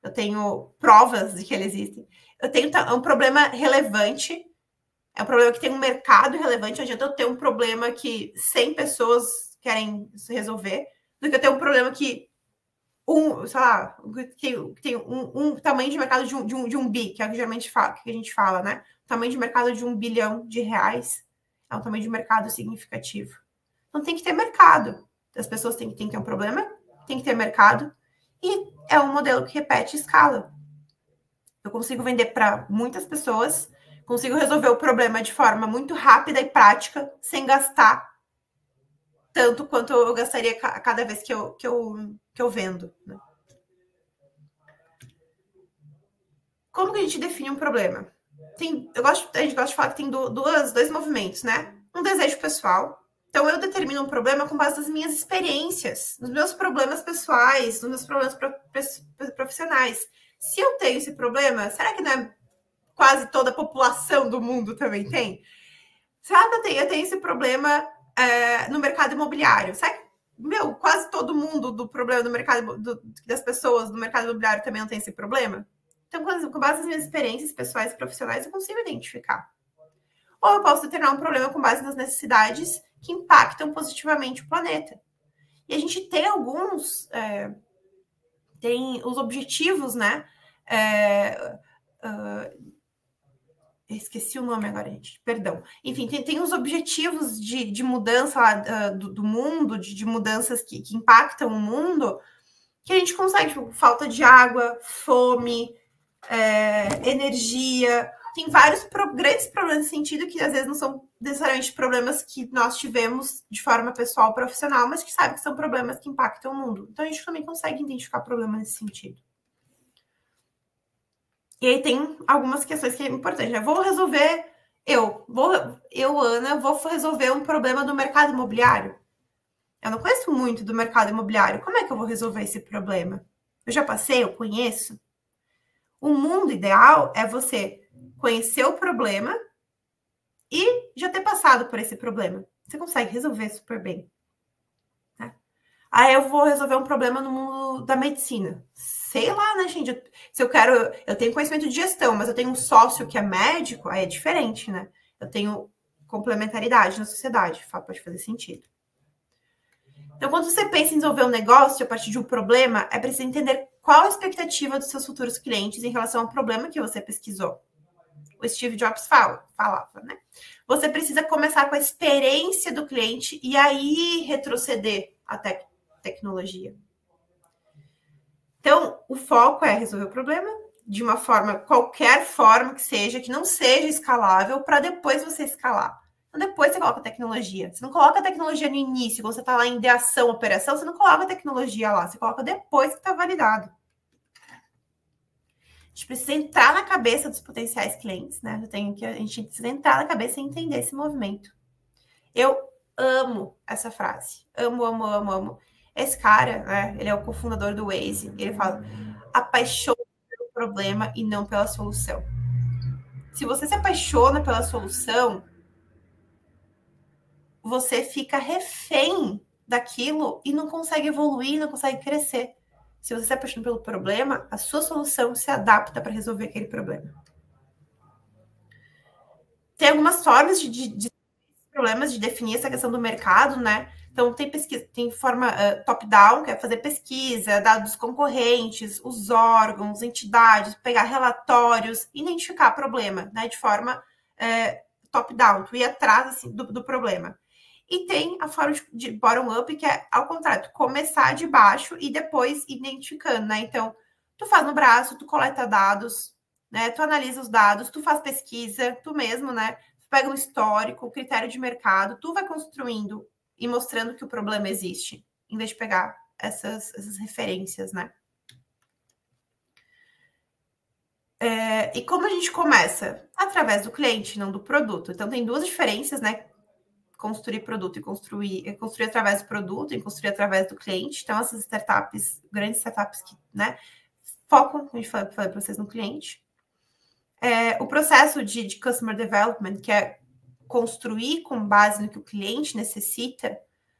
eu tenho provas de que ele existe. Eu tenho um problema relevante, é um problema que tem um mercado relevante, não adianta eu ter um problema que 100 pessoas querem resolver, do que eu ter um problema que um, sei lá, que tem um, um, tamanho de mercado de um, de um, de um bi, que é o que geralmente fala, que a gente fala, né? Tamanho de mercado de um bilhão de reais é um tamanho de mercado significativo. Então tem que ter mercado. As pessoas têm, que ter um problema, tem que ter mercado, e é um modelo que repete escala. Eu consigo vender para muitas pessoas, consigo resolver o problema de forma muito rápida e prática, sem gastar tanto quanto eu gastaria cada vez que eu, que eu, que eu vendo. Né? Como que a gente define um problema? Tem, eu gosto, a gente gosta de falar que tem duas, dois movimentos, né? Um desejo pessoal. Então, eu determino um problema com base nas minhas experiências, nos meus problemas pessoais, nos meus problemas profissionais. Se eu tenho esse problema, será que não é quase toda a população do mundo também tem? Será que eu tenho, eu tenho esse problema é, no mercado imobiliário. Sabe? Meu, quase todo mundo do problema do mercado do, das pessoas do mercado imobiliário também não tem esse problema. Então, com base nas minhas experiências pessoais e profissionais, eu consigo identificar. Ou eu posso determinar um problema com base nas necessidades que impactam positivamente o planeta. E a gente tem alguns, é, tem os objetivos, né? É, uh, esqueci o nome agora, gente, perdão. Enfim, tem, tem os objetivos de, de mudança lá, uh, do, do, mundo, de, de mudanças que, que, impactam o mundo, que a gente consegue, tipo, falta de água, fome, é, energia. Tem vários pro, grandes problemas nesse sentido que às vezes não são necessariamente problemas que nós tivemos de forma pessoal profissional, mas que sabe que são problemas que impactam o mundo. Então a gente também consegue identificar problemas nesse sentido. E aí tem algumas questões que é importante. Né? Vou resolver, eu, vou, eu, Ana, vou resolver um problema do mercado imobiliário. Eu não conheço muito do mercado imobiliário. Como é que eu vou resolver esse problema? Eu já passei, eu conheço. O mundo ideal é você conhecer o problema e já ter passado por esse problema. Você consegue resolver super bem. Né? Aí eu vou resolver um problema no mundo da medicina sei lá, né, gente? Se eu quero, eu tenho conhecimento de gestão, mas eu tenho um sócio que é médico, aí é diferente, né? Eu tenho complementaridade na sociedade, pode fazer sentido. Então, quando você pensa em desenvolver um negócio a partir de um problema, é preciso entender qual a expectativa dos seus futuros clientes em relação ao problema que você pesquisou. O Steve Jobs fala, falava, né? Você precisa começar com a experiência do cliente e aí retroceder até tecnologia. Então, o foco é resolver o problema de uma forma, qualquer forma que seja, que não seja escalável, para depois você escalar. Então, depois você coloca a tecnologia. Você não coloca a tecnologia no início, quando você está lá em ideação, operação, você não coloca a tecnologia lá, você coloca depois que está validado. Gente precisa entrar na cabeça dos potenciais clientes, né? Eu tenho que, a gente precisa entrar na cabeça e entender esse movimento. Eu amo essa frase. Amo, amo, amo, amo. Esse cara, né, ele é o cofundador do Waze, ele fala: apaixone pelo problema e não pela solução. Se você se apaixona pela solução, você fica refém daquilo e não consegue evoluir, não consegue crescer. Se você se apaixona pelo problema, a sua solução se adapta para resolver aquele problema. Tem algumas formas de, de, de problemas de definir essa questão do mercado, né? Então, tem pesquisa, tem forma uh, top-down, que é fazer pesquisa, dados concorrentes, os órgãos, entidades, pegar relatórios, identificar problema, né, de forma uh, top-down, tu ir atrás assim, do, do, problema. E tem a forma de, bottom-up, que é ao contrário, começar de baixo e depois identificando, né? Então, tu faz no braço, tu coleta dados, né? Tu analisa os dados, tu faz pesquisa, tu mesmo, né? Tu pega um histórico, critério de mercado, tu vai construindo e mostrando que o problema existe, em vez de pegar essas, essas referências, né? É, e como a gente começa? Através do cliente, não do produto. Então, tem duas diferenças, né? Construir produto e construir, é construir através do produto e construir através do cliente. Então, essas startups, grandes startups que, né, focam, como gente falou, falei para vocês, no cliente. É, o processo de, de customer development, que é construir com base no que o cliente necessita,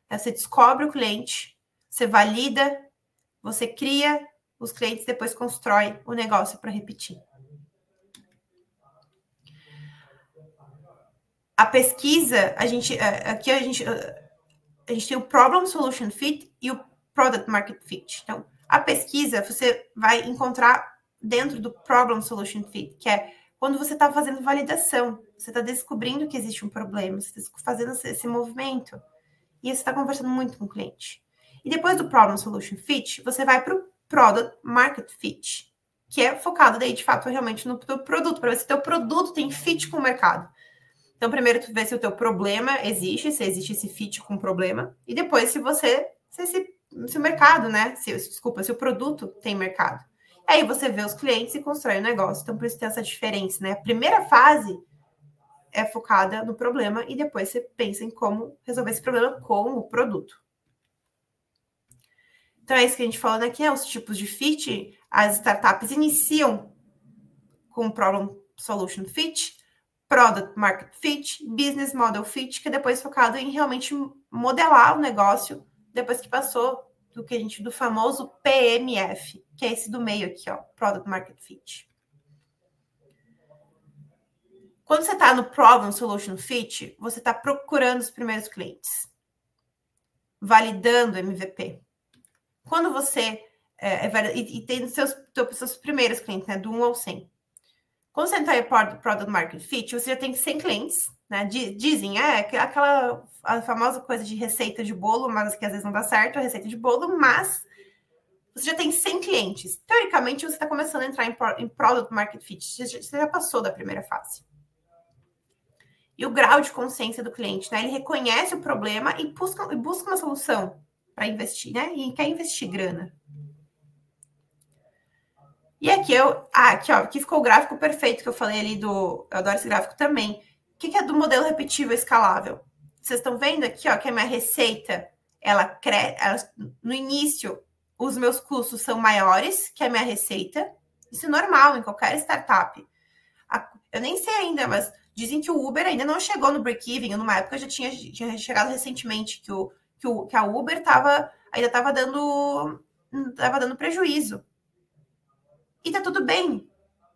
né? você descobre o cliente, você valida, você cria os clientes, depois constrói o negócio para repetir. A pesquisa, a gente é, aqui a gente a gente tem o problem solution fit e o product market fit. Então, a pesquisa você vai encontrar dentro do problem solution fit, que é quando você está fazendo validação, você está descobrindo que existe um problema, você está fazendo esse movimento e você está conversando muito com o cliente. E depois do problem solution fit, você vai para o product market fit, que é focado daí de fato realmente no produto, para ver se o produto tem fit com o mercado. Então, primeiro tu vê se o teu problema existe, se existe esse fit com o problema, e depois se você, se, se, o mercado, né? Se, desculpa, se o produto tem mercado. Aí você vê os clientes e constrói o negócio. Então, por isso tem essa diferença, né? A primeira fase é focada no problema e depois você pensa em como resolver esse problema com o produto. Então, é isso que a gente falou aqui, é os tipos de fit. As startups iniciam com Problem Solution Fit, Product Market Fit, Business Model Fit, que é depois focado em realmente modelar o negócio depois que passou do que a gente do famoso PMF, que é esse do meio aqui, ó, Product Market Fit. Quando você está no Problem Solution Fit, você está procurando os primeiros clientes, validando MVP. Quando você é, é, e, e tem seus, seus primeiros clientes, né, do 1 ao 100. Quando você entrar em Product Market Fit, você já tem 100 clientes, né? Dizem, é aquela a famosa coisa de receita de bolo, mas que às vezes não dá certo, a receita de bolo, mas você já tem 100 clientes. Teoricamente, você está começando a entrar em, em Product Market Fit, você já, você já passou da primeira fase. E o grau de consciência do cliente, né? Ele reconhece o problema e busca, e busca uma solução para investir, né? E quer investir grana. E aqui eu. Ah, aqui, ó, aqui ficou o gráfico perfeito que eu falei ali do. Eu adoro esse gráfico também. O que, que é do modelo repetível escalável? Vocês estão vendo aqui, ó, que a minha receita, ela cresce. No início, os meus custos são maiores que a minha receita. Isso é normal em qualquer startup. Eu nem sei ainda, mas dizem que o Uber ainda não chegou no break-even. Numa época já tinha, tinha chegado recentemente que, o, que, o, que a Uber tava, ainda estava dando, tava dando prejuízo. E tá tudo bem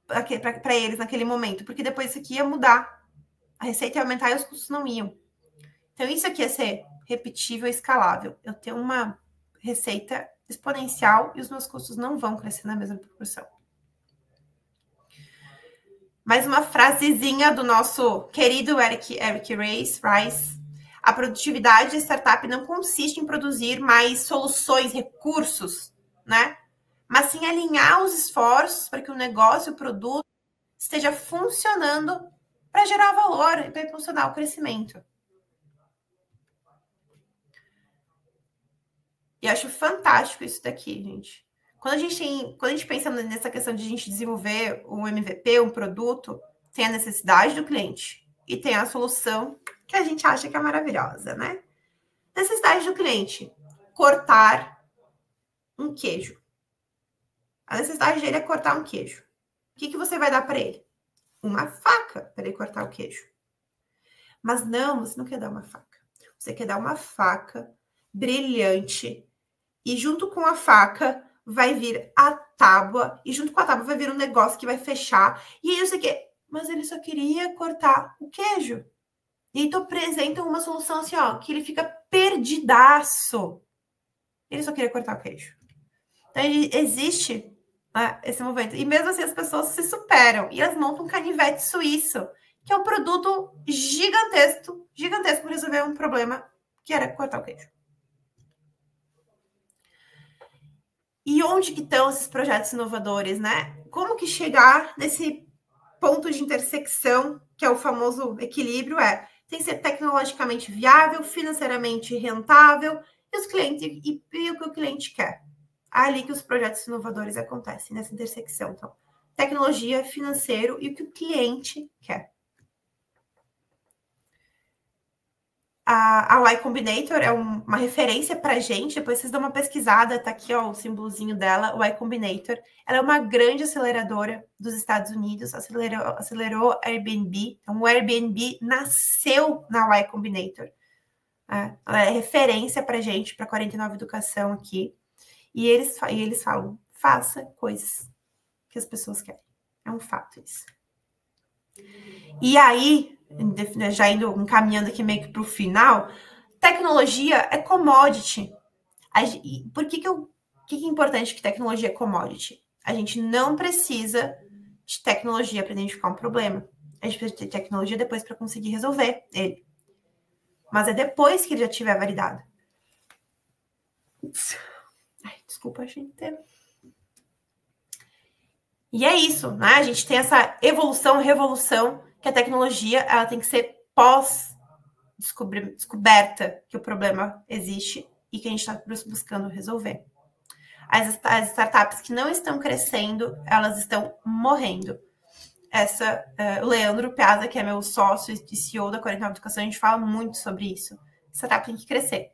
para eles naquele momento, porque depois isso aqui ia mudar. A receita ia aumentar e os custos não iam. Então, isso aqui ia ser repetível e escalável. Eu tenho uma receita exponencial e os meus custos não vão crescer na mesma proporção. Mais uma frasezinha do nosso querido Eric, Eric Rice, Rice. A produtividade de startup não consiste em produzir mais soluções, recursos, né? Mas sim alinhar os esforços para que o negócio, o produto, esteja funcionando para gerar valor e para impulsionar o crescimento. E acho fantástico isso daqui, gente. Quando a gente tem, quando a gente pensa nessa questão de a gente desenvolver um MVP, um produto, tem a necessidade do cliente e tem a solução que a gente acha que é maravilhosa, né? Necessidade do cliente: cortar um queijo. A necessidade dele é cortar um queijo. O que, que você vai dar para ele? Uma faca para ele cortar o queijo. Mas não, você não quer dar uma faca. Você quer dar uma faca brilhante e junto com a faca vai vir a tábua e junto com a tábua vai vir um negócio que vai fechar. E aí você quer, mas ele só queria cortar o queijo. E tu apresenta uma solução assim, ó, que ele fica perdidaço. Ele só queria cortar o queijo. Então, existe né, esse movimento. E mesmo assim as pessoas se superam e elas montam um canivete suíço, que é um produto gigantesco, gigantesco para resolver um problema que era cortar o queijo. E onde que estão esses projetos inovadores, né? Como que chegar nesse ponto de intersecção, que é o famoso equilíbrio, é tem que ser tecnologicamente viável, financeiramente rentável e os clientes e, e o que o cliente quer. Ali que os projetos inovadores acontecem, nessa intersecção. Então, tecnologia, financeiro e o que o cliente quer. A, a Y Combinator é um, uma referência para a gente, depois vocês dão uma pesquisada, tá aqui ó, o símbolozinho dela, o Y Combinator. Ela é uma grande aceleradora dos Estados Unidos, acelerou, acelerou Airbnb. Então, o Airbnb nasceu na Y Combinator. É, ela é referência para a gente, para 49 Educação aqui. E eles, e eles falam, faça coisas que as pessoas querem. É um fato isso. E aí, já indo encaminhando aqui meio que para o final, tecnologia é commodity. Por que, que, eu, que, que é importante que tecnologia é commodity? A gente não precisa de tecnologia para identificar um problema. A gente precisa de tecnologia depois para conseguir resolver ele. Mas é depois que ele já tiver validado. Ai, desculpa, gente. E é isso, né? A gente tem essa evolução, revolução, que a tecnologia ela tem que ser pós descoberta que o problema existe e que a gente está buscando resolver. As, as, startups que não estão crescendo, elas estão morrendo. Essa, uh, o Leandro Piazza, que é meu sócio e CEO da 49 Educação, a gente fala muito sobre isso. A startup tem que crescer.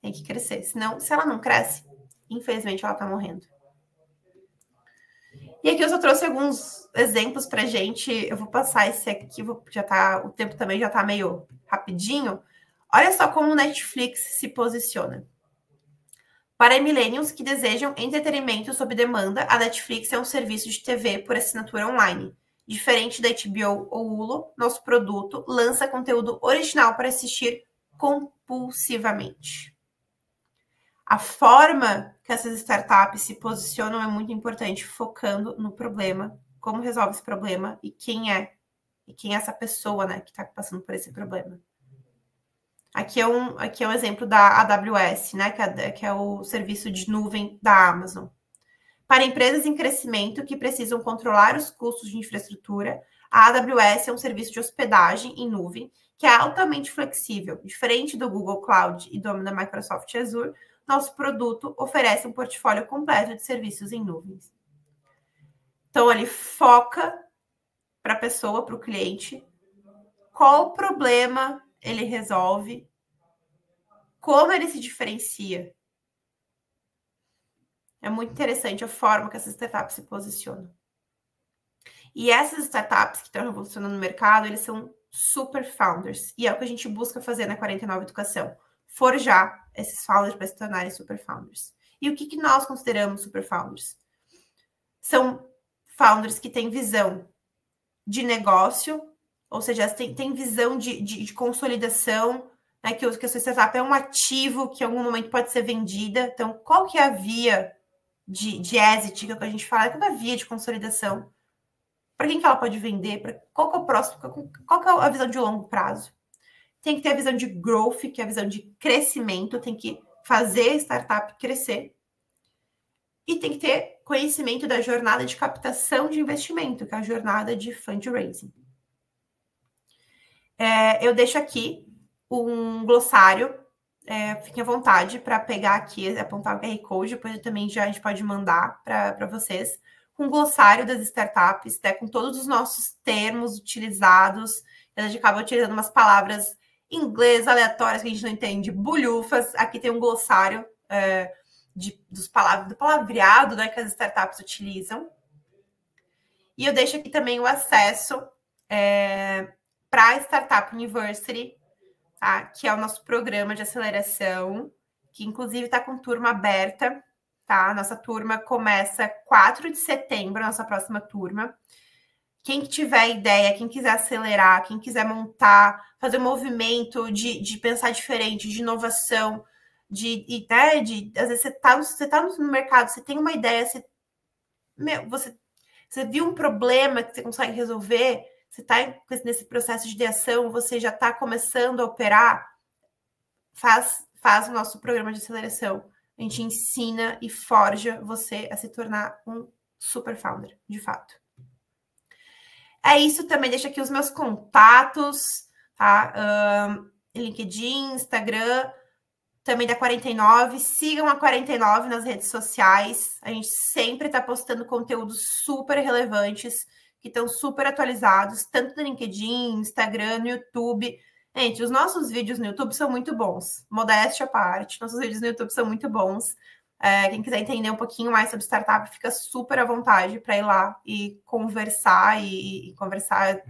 Tem que crescer. Senão, se ela não cresce, infelizmente ela está morrendo. E aqui eu só trouxe alguns exemplos para gente. Eu vou passar esse aqui, já tá, o tempo também já está meio rapidinho. Olha só como o Netflix se posiciona. Para millennials que desejam entretenimento sob demanda, a Netflix é um serviço de TV por assinatura online. Diferente da HBO ou Hulu, nosso produto lança conteúdo original para assistir compulsivamente a forma que essas startups se posicionam é muito importante, focando no problema, como resolve esse problema e quem é, e quem é essa pessoa, né, que está passando por esse problema. Aqui é um, aqui é um exemplo da AWS, né, que é, que é o serviço de nuvem da Amazon. Para empresas em crescimento que precisam controlar os custos de infraestrutura, a AWS é um serviço de hospedagem em nuvem que é altamente flexível, diferente do Google Cloud e do da Microsoft Azure, nosso produto oferece um portfólio completo de serviços em nuvens. Então, ele foca para a pessoa, para o cliente, qual problema ele resolve, como ele se diferencia. É muito interessante a forma que essas startups se posicionam. E essas startups que estão revolucionando o mercado, eles são super founders. E é o que a gente busca fazer na 49 Educação forjar esses founders para se tornarem super founders. E o que, que nós consideramos super founders? São founders que têm visão de negócio, ou seja, tem, tem visão de, de, de consolidação, né, que, que a sua startup é um ativo que em algum momento pode ser vendida. Então, qual que é a via de, de exit, que, é o que a gente fala, qual é a via de consolidação? Para quem que ela pode vender? Pra, qual que é o próximo? Qual, qual que é a visão de longo prazo? Tem que ter a visão de growth, que é a visão de crescimento, tem que fazer a startup crescer. E tem que ter conhecimento da jornada de captação de investimento, que é a jornada de fundraising. É, eu deixo aqui um glossário, é, fiquem à vontade para pegar aqui, apontar o QR Code, depois também já a gente pode mandar para vocês, um glossário das startups, né, com todos os nossos termos utilizados. A gente acaba utilizando umas palavras inglês aleatórias que a gente não entende, bulhufas. Aqui tem um glossário é, de, dos palavras, do palavreado né, que as startups utilizam. E eu deixo aqui também o acesso é, para a Startup University, tá? que é o nosso programa de aceleração, que inclusive está com turma aberta. Tá? Nossa turma começa 4 de setembro, nossa próxima turma. Quem tiver ideia, quem quiser acelerar, quem quiser montar, fazer um movimento de, de pensar diferente, de inovação, de, né, de às vezes você está você tá no mercado, você tem uma ideia, você, meu, você, você viu um problema que você consegue resolver, você está nesse processo de ideação, você já está começando a operar, faz, faz o nosso programa de aceleração. A gente ensina e forja você a se tornar um super founder, de fato. É isso também, deixa aqui os meus contatos, tá? Um, LinkedIn, Instagram. também da 49. Sigam a 49 nas redes sociais. A gente sempre está postando conteúdos super relevantes, que estão super atualizados, tanto no LinkedIn, Instagram, no YouTube. Gente, os nossos vídeos no YouTube são muito bons. Modéstia à parte, nossos vídeos no YouTube são muito bons. É, quem quiser entender um pouquinho mais sobre startup, fica super à vontade para ir lá e conversar e, e, conversar,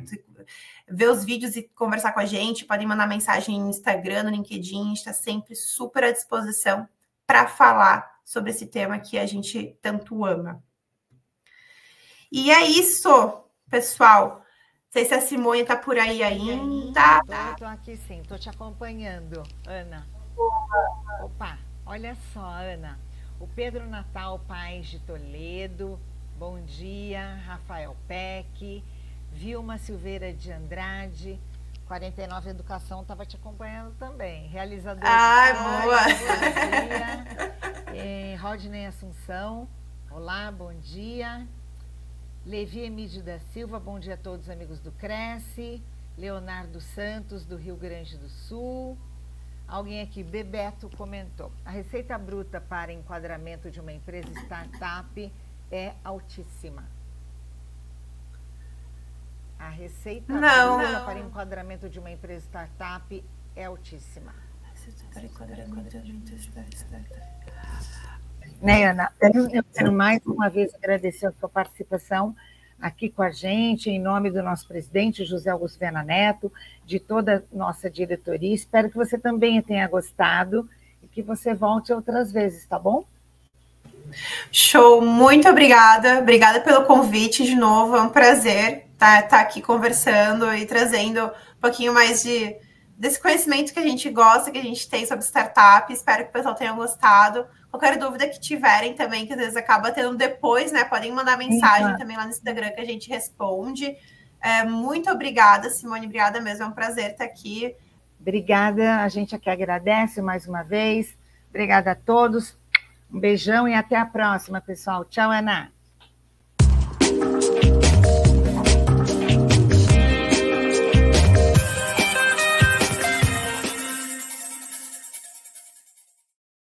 ver os vídeos e conversar com a gente. Podem mandar mensagem no Instagram, no LinkedIn, a gente está sempre super à disposição para falar sobre esse tema que a gente tanto ama. E é isso, pessoal. Não sei se a Simone está por aí ainda. Estou aqui sim, estou te acompanhando, Ana. Opa, olha só, Ana. O Pedro Natal Paz de Toledo, bom dia. Rafael Peck, Vilma Silveira de Andrade, 49 Educação estava te acompanhando também. Realizador. Ai, boa! Bom dia. É, (laughs) Rodney Assunção, olá, bom dia. Levi Emídio da Silva, bom dia a todos, amigos do Cresce. Leonardo Santos, do Rio Grande do Sul. Alguém aqui, Bebeto, comentou. A receita bruta para enquadramento de uma empresa startup é altíssima. A receita não, bruta não. para enquadramento de uma empresa startup é altíssima. Né, Ana? Eu quero mais uma vez agradecer a sua participação aqui com a gente, em nome do nosso presidente, José Augusto Vena Neto, de toda nossa diretoria. Espero que você também tenha gostado e que você volte outras vezes, tá bom? Show, muito obrigada. Obrigada pelo convite de novo. É um prazer estar, estar aqui conversando e trazendo um pouquinho mais de desse conhecimento que a gente gosta, que a gente tem sobre startup. Espero que o pessoal tenha gostado. Qualquer dúvida que tiverem também, que às vezes acaba tendo depois, né? Podem mandar mensagem também lá no Instagram que a gente responde. É, muito obrigada, Simone. Obrigada mesmo. É um prazer estar aqui. Obrigada. A gente aqui agradece mais uma vez. Obrigada a todos. Um beijão e até a próxima, pessoal. Tchau, Ana.